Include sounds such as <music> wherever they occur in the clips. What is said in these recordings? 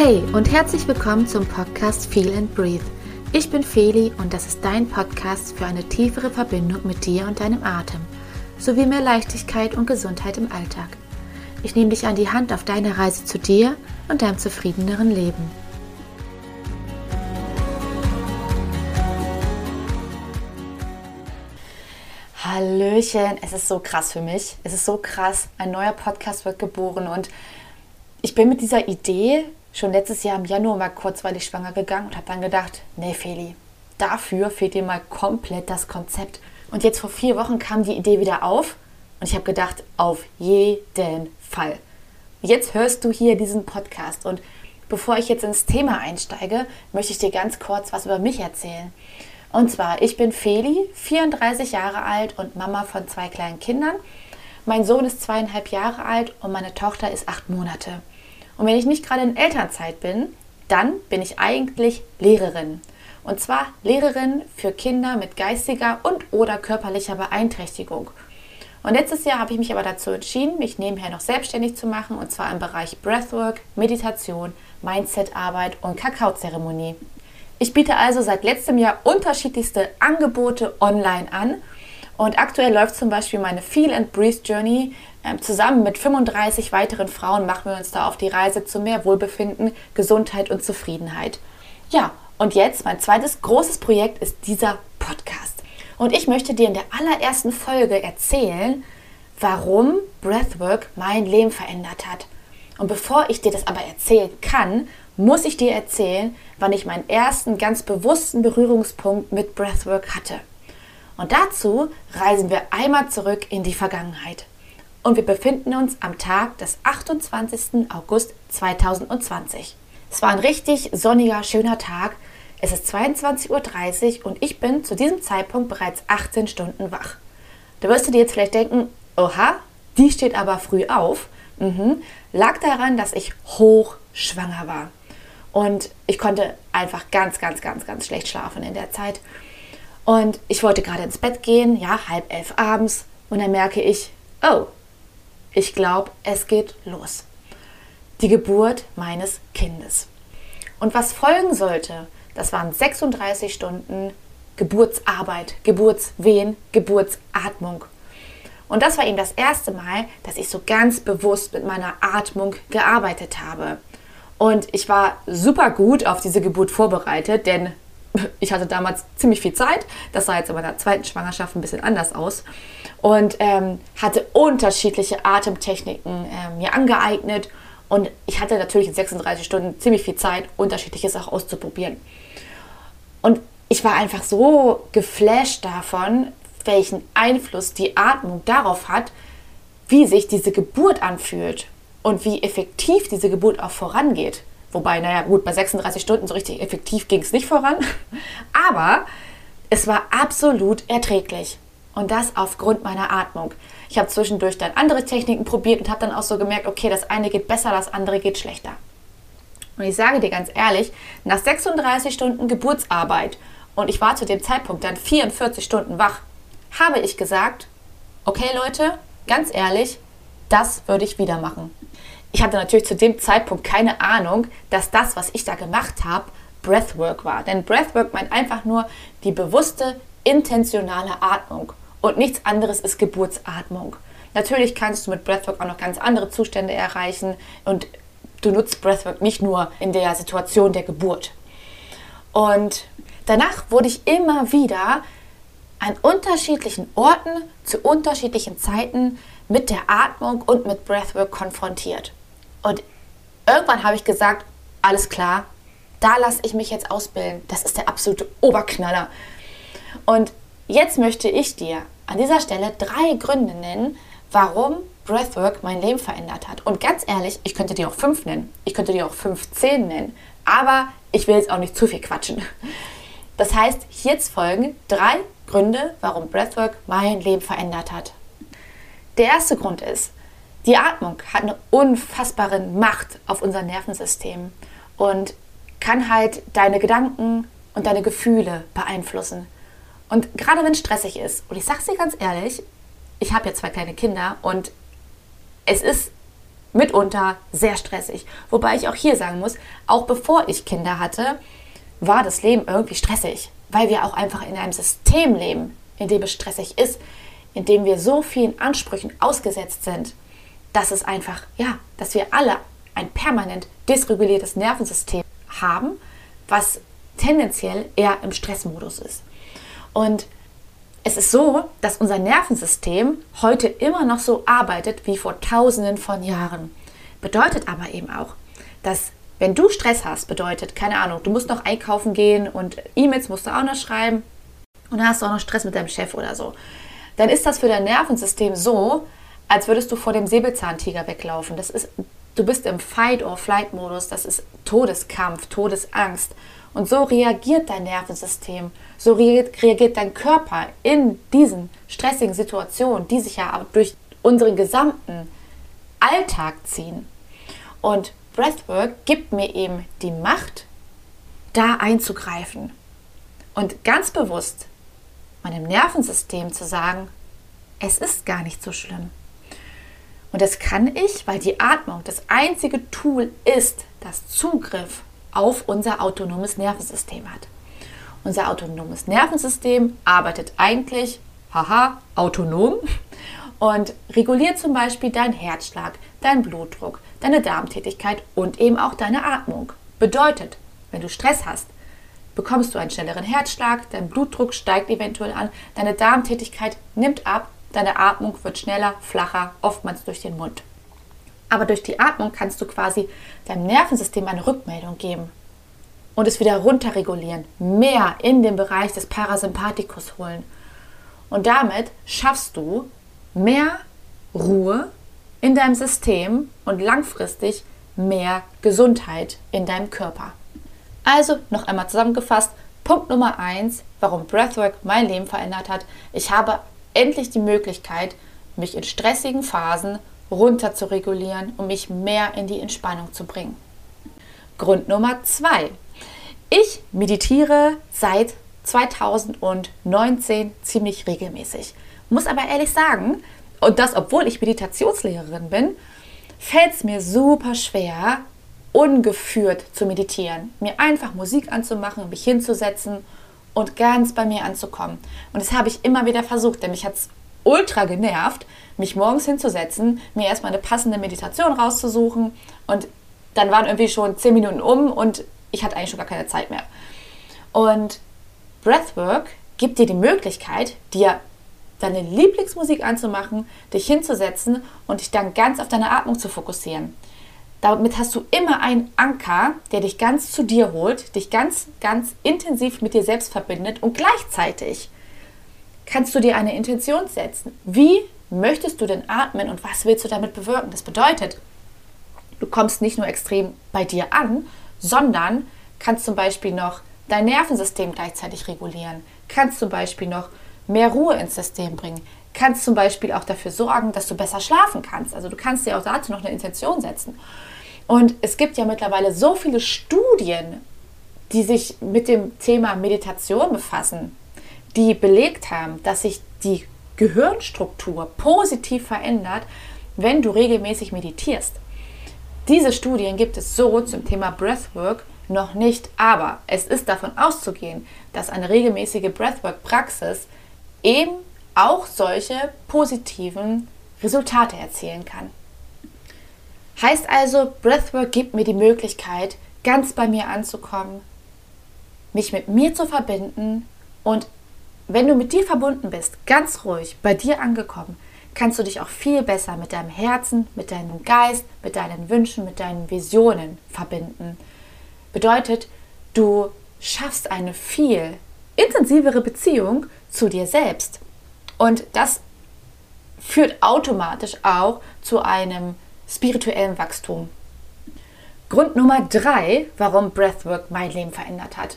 Hey und herzlich willkommen zum Podcast Feel and Breathe. Ich bin Feli und das ist dein Podcast für eine tiefere Verbindung mit dir und deinem Atem, sowie mehr Leichtigkeit und Gesundheit im Alltag. Ich nehme dich an die Hand auf deiner Reise zu dir und deinem zufriedeneren Leben. Hallöchen, es ist so krass für mich. Es ist so krass. Ein neuer Podcast wird geboren und ich bin mit dieser Idee schon letztes Jahr im Januar mal kurzweilig schwanger gegangen und habe dann gedacht, nee Feli, dafür fehlt dir mal komplett das Konzept. Und jetzt vor vier Wochen kam die Idee wieder auf und ich habe gedacht, auf jeden Fall. Jetzt hörst du hier diesen Podcast und bevor ich jetzt ins Thema einsteige, möchte ich dir ganz kurz was über mich erzählen. Und zwar, ich bin Feli, 34 Jahre alt und Mama von zwei kleinen Kindern. Mein Sohn ist zweieinhalb Jahre alt und meine Tochter ist acht Monate. Und wenn ich nicht gerade in Elternzeit bin, dann bin ich eigentlich Lehrerin. Und zwar Lehrerin für Kinder mit geistiger und oder körperlicher Beeinträchtigung. Und letztes Jahr habe ich mich aber dazu entschieden, mich nebenher noch selbstständig zu machen, und zwar im Bereich Breathwork, Meditation, Mindsetarbeit und Kakaozeremonie. Ich biete also seit letztem Jahr unterschiedlichste Angebote online an und aktuell läuft zum Beispiel meine Feel and Breathe Journey. Ähm, zusammen mit 35 weiteren Frauen machen wir uns da auf die Reise zu mehr Wohlbefinden, Gesundheit und Zufriedenheit. Ja, und jetzt mein zweites großes Projekt ist dieser Podcast. Und ich möchte dir in der allerersten Folge erzählen, warum Breathwork mein Leben verändert hat. Und bevor ich dir das aber erzählen kann, muss ich dir erzählen, wann ich meinen ersten ganz bewussten Berührungspunkt mit Breathwork hatte. Und dazu reisen wir einmal zurück in die Vergangenheit. Und wir befinden uns am Tag des 28. August 2020. Es war ein richtig sonniger, schöner Tag. Es ist 22.30 Uhr und ich bin zu diesem Zeitpunkt bereits 18 Stunden wach. Da wirst du dir jetzt vielleicht denken, oha, die steht aber früh auf. Mhm. Lag daran, dass ich hochschwanger war. Und ich konnte einfach ganz, ganz, ganz, ganz schlecht schlafen in der Zeit. Und ich wollte gerade ins Bett gehen, ja, halb elf abends. Und dann merke ich, oh, ich glaube, es geht los. Die Geburt meines Kindes. Und was folgen sollte, das waren 36 Stunden Geburtsarbeit, Geburtswehen, Geburtsatmung. Und das war eben das erste Mal, dass ich so ganz bewusst mit meiner Atmung gearbeitet habe. Und ich war super gut auf diese Geburt vorbereitet, denn ich hatte damals ziemlich viel Zeit. Das sah jetzt in meiner zweiten Schwangerschaft ein bisschen anders aus. Und ähm, hatte unterschiedliche Atemtechniken äh, mir angeeignet. Und ich hatte natürlich in 36 Stunden ziemlich viel Zeit, unterschiedliches auch auszuprobieren. Und ich war einfach so geflasht davon, welchen Einfluss die Atmung darauf hat, wie sich diese Geburt anfühlt und wie effektiv diese Geburt auch vorangeht. Wobei, naja, gut, bei 36 Stunden so richtig effektiv ging es nicht voran. Aber es war absolut erträglich. Und das aufgrund meiner Atmung. Ich habe zwischendurch dann andere Techniken probiert und habe dann auch so gemerkt, okay, das eine geht besser, das andere geht schlechter. Und ich sage dir ganz ehrlich, nach 36 Stunden Geburtsarbeit und ich war zu dem Zeitpunkt dann 44 Stunden wach, habe ich gesagt, okay Leute, ganz ehrlich, das würde ich wieder machen ich hatte natürlich zu dem Zeitpunkt keine Ahnung, dass das, was ich da gemacht habe, Breathwork war. Denn Breathwork meint einfach nur die bewusste, intentionale Atmung. Und nichts anderes ist Geburtsatmung. Natürlich kannst du mit Breathwork auch noch ganz andere Zustände erreichen und du nutzt Breathwork nicht nur in der Situation der Geburt. Und danach wurde ich immer wieder an unterschiedlichen Orten zu unterschiedlichen Zeiten mit der Atmung und mit Breathwork konfrontiert. Und irgendwann habe ich gesagt, alles klar, da lasse ich mich jetzt ausbilden. Das ist der absolute Oberknaller. Und jetzt möchte ich dir an dieser Stelle drei Gründe nennen, warum Breathwork mein Leben verändert hat. Und ganz ehrlich, ich könnte dir auch fünf nennen. Ich könnte dir auch 15 nennen. Aber ich will jetzt auch nicht zu viel quatschen. Das heißt, jetzt folgen drei Gründe, warum Breathwork mein Leben verändert hat. Der erste Grund ist, die Atmung hat eine unfassbare Macht auf unser Nervensystem und kann halt deine Gedanken und deine Gefühle beeinflussen. Und gerade wenn es stressig ist, und ich sage dir ganz ehrlich, ich habe ja zwei kleine Kinder und es ist mitunter sehr stressig. Wobei ich auch hier sagen muss, auch bevor ich Kinder hatte, war das Leben irgendwie stressig, weil wir auch einfach in einem System leben, in dem es stressig ist, in dem wir so vielen Ansprüchen ausgesetzt sind, dass es einfach, ja, dass wir alle ein permanent dysreguliertes Nervensystem haben, was tendenziell eher im Stressmodus ist. Und es ist so, dass unser Nervensystem heute immer noch so arbeitet wie vor tausenden von Jahren. Bedeutet aber eben auch, dass wenn du Stress hast, bedeutet, keine Ahnung, du musst noch einkaufen gehen und E-Mails musst du auch noch schreiben und dann hast du auch noch Stress mit deinem Chef oder so, dann ist das für dein Nervensystem so, als würdest du vor dem Säbelzahntiger weglaufen. Das ist, du bist im Fight-or-Flight-Modus, das ist Todeskampf, Todesangst. Und so reagiert dein Nervensystem, so reagiert dein Körper in diesen stressigen Situationen, die sich ja durch unseren gesamten Alltag ziehen. Und Breathwork gibt mir eben die Macht, da einzugreifen und ganz bewusst meinem Nervensystem zu sagen, es ist gar nicht so schlimm. Und das kann ich, weil die Atmung das einzige Tool ist, das Zugriff auf unser autonomes Nervensystem hat. Unser autonomes Nervensystem arbeitet eigentlich, haha, autonom und reguliert zum Beispiel deinen Herzschlag, deinen Blutdruck, deine Darmtätigkeit und eben auch deine Atmung. Bedeutet, wenn du Stress hast, bekommst du einen schnelleren Herzschlag, dein Blutdruck steigt eventuell an, deine Darmtätigkeit nimmt ab, deine Atmung wird schneller, flacher, oftmals durch den Mund. Aber durch die Atmung kannst du quasi deinem Nervensystem eine Rückmeldung geben und es wieder runterregulieren, mehr in den Bereich des Parasympathikus holen. Und damit schaffst du mehr Ruhe in deinem System und langfristig mehr Gesundheit in deinem Körper. Also noch einmal zusammengefasst, Punkt Nummer 1, warum Breathwork mein Leben verändert hat. Ich habe endlich die Möglichkeit, mich in stressigen Phasen runter zu regulieren und mich mehr in die Entspannung zu bringen. Grund Nummer 2. Ich meditiere seit 2019 ziemlich regelmäßig. Muss aber ehrlich sagen, und das obwohl ich Meditationslehrerin bin, fällt es mir super schwer, ungeführt zu meditieren. Mir einfach Musik anzumachen, mich hinzusetzen und ganz bei mir anzukommen. Und das habe ich immer wieder versucht, denn mich hat es ultra genervt, mich morgens hinzusetzen, mir erstmal eine passende Meditation rauszusuchen und dann waren irgendwie schon zehn Minuten um und ich hatte eigentlich schon gar keine Zeit mehr. Und Breathwork gibt dir die Möglichkeit, dir deine Lieblingsmusik anzumachen, dich hinzusetzen und dich dann ganz auf deine Atmung zu fokussieren. Damit hast du immer einen Anker, der dich ganz zu dir holt, dich ganz, ganz intensiv mit dir selbst verbindet und gleichzeitig kannst du dir eine Intention setzen. Wie möchtest du denn atmen und was willst du damit bewirken? Das bedeutet, du kommst nicht nur extrem bei dir an, sondern kannst zum Beispiel noch dein Nervensystem gleichzeitig regulieren, kannst zum Beispiel noch mehr Ruhe ins System bringen, kannst zum Beispiel auch dafür sorgen, dass du besser schlafen kannst. Also du kannst dir auch dazu noch eine Intention setzen. Und es gibt ja mittlerweile so viele Studien, die sich mit dem Thema Meditation befassen, die belegt haben, dass sich die Gehirnstruktur positiv verändert, wenn du regelmäßig meditierst. Diese Studien gibt es so zum Thema Breathwork noch nicht, aber es ist davon auszugehen, dass eine regelmäßige Breathwork-Praxis eben auch solche positiven Resultate erzielen kann. Heißt also, Breathwork gibt mir die Möglichkeit, ganz bei mir anzukommen, mich mit mir zu verbinden und wenn du mit dir verbunden bist, ganz ruhig, bei dir angekommen, kannst du dich auch viel besser mit deinem Herzen, mit deinem Geist, mit deinen Wünschen, mit deinen Visionen verbinden. Bedeutet, du schaffst eine viel intensivere Beziehung zu dir selbst. Und das führt automatisch auch zu einem spirituellen Wachstum. Grund Nummer drei, warum Breathwork mein Leben verändert hat.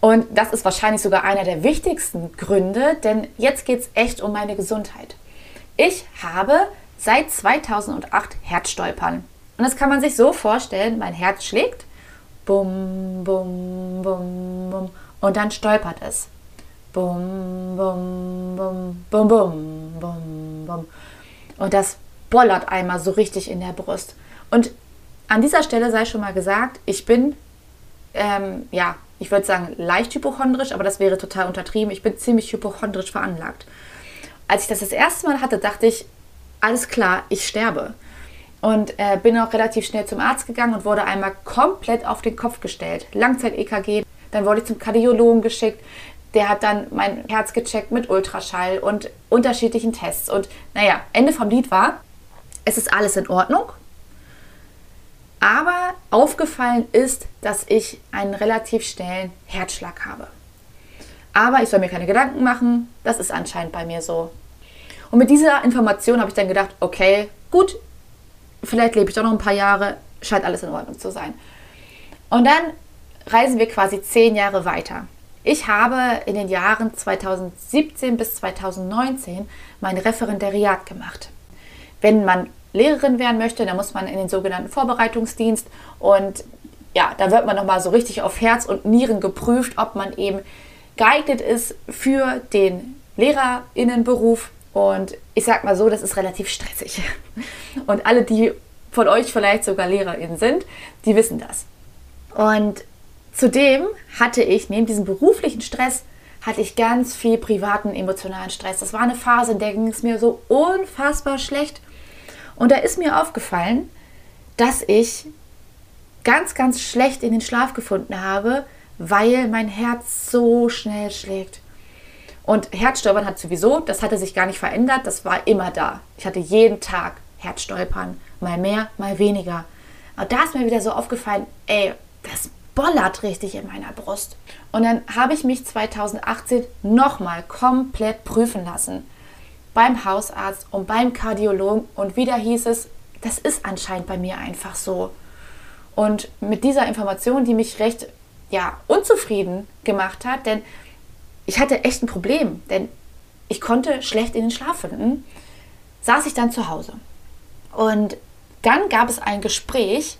Und das ist wahrscheinlich sogar einer der wichtigsten Gründe, denn jetzt geht es echt um meine Gesundheit. Ich habe seit 2008 Herzstolpern. Und das kann man sich so vorstellen, mein Herz schlägt, bum, bum, bum, bum, und dann stolpert es. Bum, bum, bum, bum, bum, bum, bum. Und das bollert einmal so richtig in der Brust. Und an dieser Stelle sei schon mal gesagt, ich bin, ähm, ja, ich würde sagen leicht hypochondrisch, aber das wäre total untertrieben. Ich bin ziemlich hypochondrisch veranlagt. Als ich das das erste Mal hatte, dachte ich, alles klar, ich sterbe. Und äh, bin auch relativ schnell zum Arzt gegangen und wurde einmal komplett auf den Kopf gestellt. Langzeit-EKG. Dann wurde ich zum Kardiologen geschickt. Der hat dann mein Herz gecheckt mit Ultraschall und unterschiedlichen Tests. Und naja, Ende vom Lied war, es ist alles in Ordnung. Aber aufgefallen ist, dass ich einen relativ schnellen Herzschlag habe. Aber ich soll mir keine Gedanken machen, das ist anscheinend bei mir so. Und mit dieser Information habe ich dann gedacht, okay, gut, vielleicht lebe ich doch noch ein paar Jahre, scheint alles in Ordnung zu sein. Und dann reisen wir quasi zehn Jahre weiter. Ich habe in den Jahren 2017 bis 2019 mein Referendariat gemacht. Wenn man Lehrerin werden möchte, dann muss man in den sogenannten Vorbereitungsdienst und ja, da wird man nochmal so richtig auf Herz und Nieren geprüft, ob man eben geeignet ist für den Lehrerinnenberuf. Und ich sag mal so, das ist relativ stressig. <laughs> Und alle, die von euch vielleicht sogar LehrerInnen sind, die wissen das. Und zudem hatte ich neben diesem beruflichen Stress hatte ich ganz viel privaten emotionalen Stress. Das war eine Phase, in der ging es mir so unfassbar schlecht. Und da ist mir aufgefallen, dass ich ganz, ganz schlecht in den Schlaf gefunden habe, weil mein Herz so schnell schlägt. Und Herzstolpern hat sowieso, das hatte sich gar nicht verändert, das war immer da. Ich hatte jeden Tag Herzstolpern, mal mehr, mal weniger. Aber da ist mir wieder so aufgefallen, ey, das bollert richtig in meiner Brust. Und dann habe ich mich 2018 nochmal komplett prüfen lassen beim Hausarzt und beim Kardiologen und wieder hieß es, das ist anscheinend bei mir einfach so. Und mit dieser Information, die mich recht ja, unzufrieden gemacht hat, denn ich hatte echt ein Problem, denn ich konnte schlecht in den Schlaf finden, saß ich dann zu Hause. Und dann gab es ein Gespräch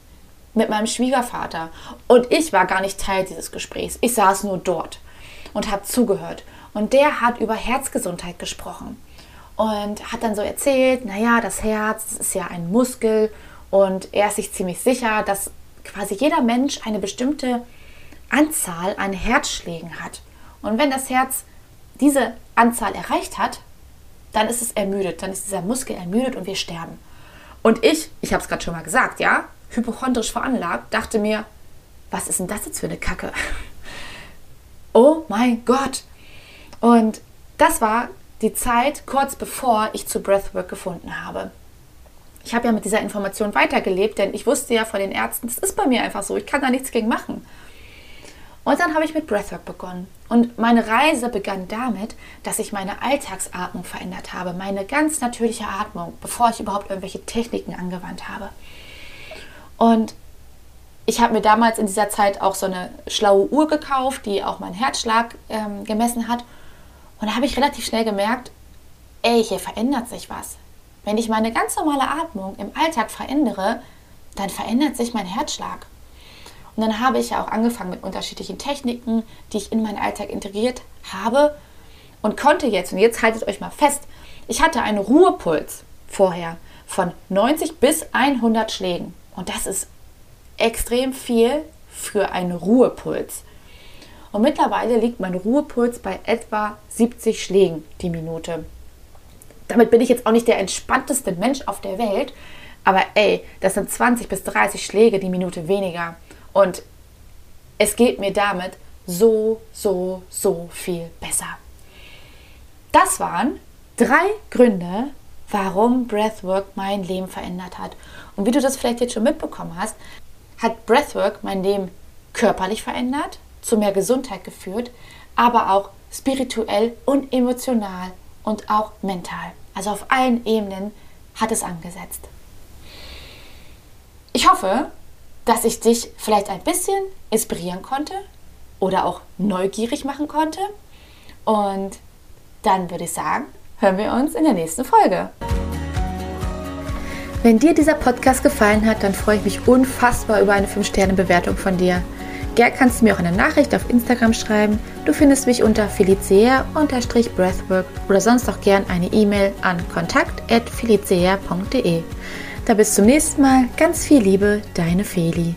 mit meinem Schwiegervater und ich war gar nicht Teil dieses Gesprächs. Ich saß nur dort und habe zugehört. Und der hat über Herzgesundheit gesprochen und hat dann so erzählt, naja, das Herz ist ja ein Muskel und er ist sich ziemlich sicher, dass quasi jeder Mensch eine bestimmte Anzahl an Herzschlägen hat. Und wenn das Herz diese Anzahl erreicht hat, dann ist es ermüdet, dann ist dieser Muskel ermüdet und wir sterben. Und ich, ich habe es gerade schon mal gesagt, ja, hypochondrisch veranlagt, dachte mir, was ist denn das jetzt für eine Kacke? <laughs> Oh mein Gott! Und das war die Zeit kurz bevor ich zu Breathwork gefunden habe. Ich habe ja mit dieser Information weitergelebt, denn ich wusste ja von den Ärzten, das ist bei mir einfach so, ich kann da nichts gegen machen. Und dann habe ich mit Breathwork begonnen. Und meine Reise begann damit, dass ich meine Alltagsatmung verändert habe, meine ganz natürliche Atmung, bevor ich überhaupt irgendwelche Techniken angewandt habe. Und ich habe mir damals in dieser Zeit auch so eine schlaue Uhr gekauft, die auch meinen Herzschlag ähm, gemessen hat. Und da habe ich relativ schnell gemerkt, ey, hier verändert sich was. Wenn ich meine ganz normale Atmung im Alltag verändere, dann verändert sich mein Herzschlag. Und dann habe ich ja auch angefangen mit unterschiedlichen Techniken, die ich in meinen Alltag integriert habe und konnte jetzt, und jetzt haltet euch mal fest, ich hatte einen Ruhepuls vorher von 90 bis 100 Schlägen. Und das ist extrem viel für einen Ruhepuls. Und mittlerweile liegt mein Ruhepuls bei etwa 70 Schlägen die Minute. Damit bin ich jetzt auch nicht der entspannteste Mensch auf der Welt, aber ey, das sind 20 bis 30 Schläge die Minute weniger. Und es geht mir damit so, so, so viel besser. Das waren drei Gründe, warum Breathwork mein Leben verändert hat. Und wie du das vielleicht jetzt schon mitbekommen hast, hat Breathwork mein Leben körperlich verändert, zu mehr Gesundheit geführt, aber auch spirituell und emotional und auch mental. Also auf allen Ebenen hat es angesetzt. Ich hoffe, dass ich dich vielleicht ein bisschen inspirieren konnte oder auch neugierig machen konnte. Und dann würde ich sagen, hören wir uns in der nächsten Folge. Wenn dir dieser Podcast gefallen hat, dann freue ich mich unfassbar über eine 5-Sterne-Bewertung von dir. Gern kannst du mir auch eine Nachricht auf Instagram schreiben Du findest mich unter felizea-breathwork oder sonst auch gern eine E-Mail an kontakt.felizea.de. Da bis zum nächsten Mal. Ganz viel Liebe, deine Feli.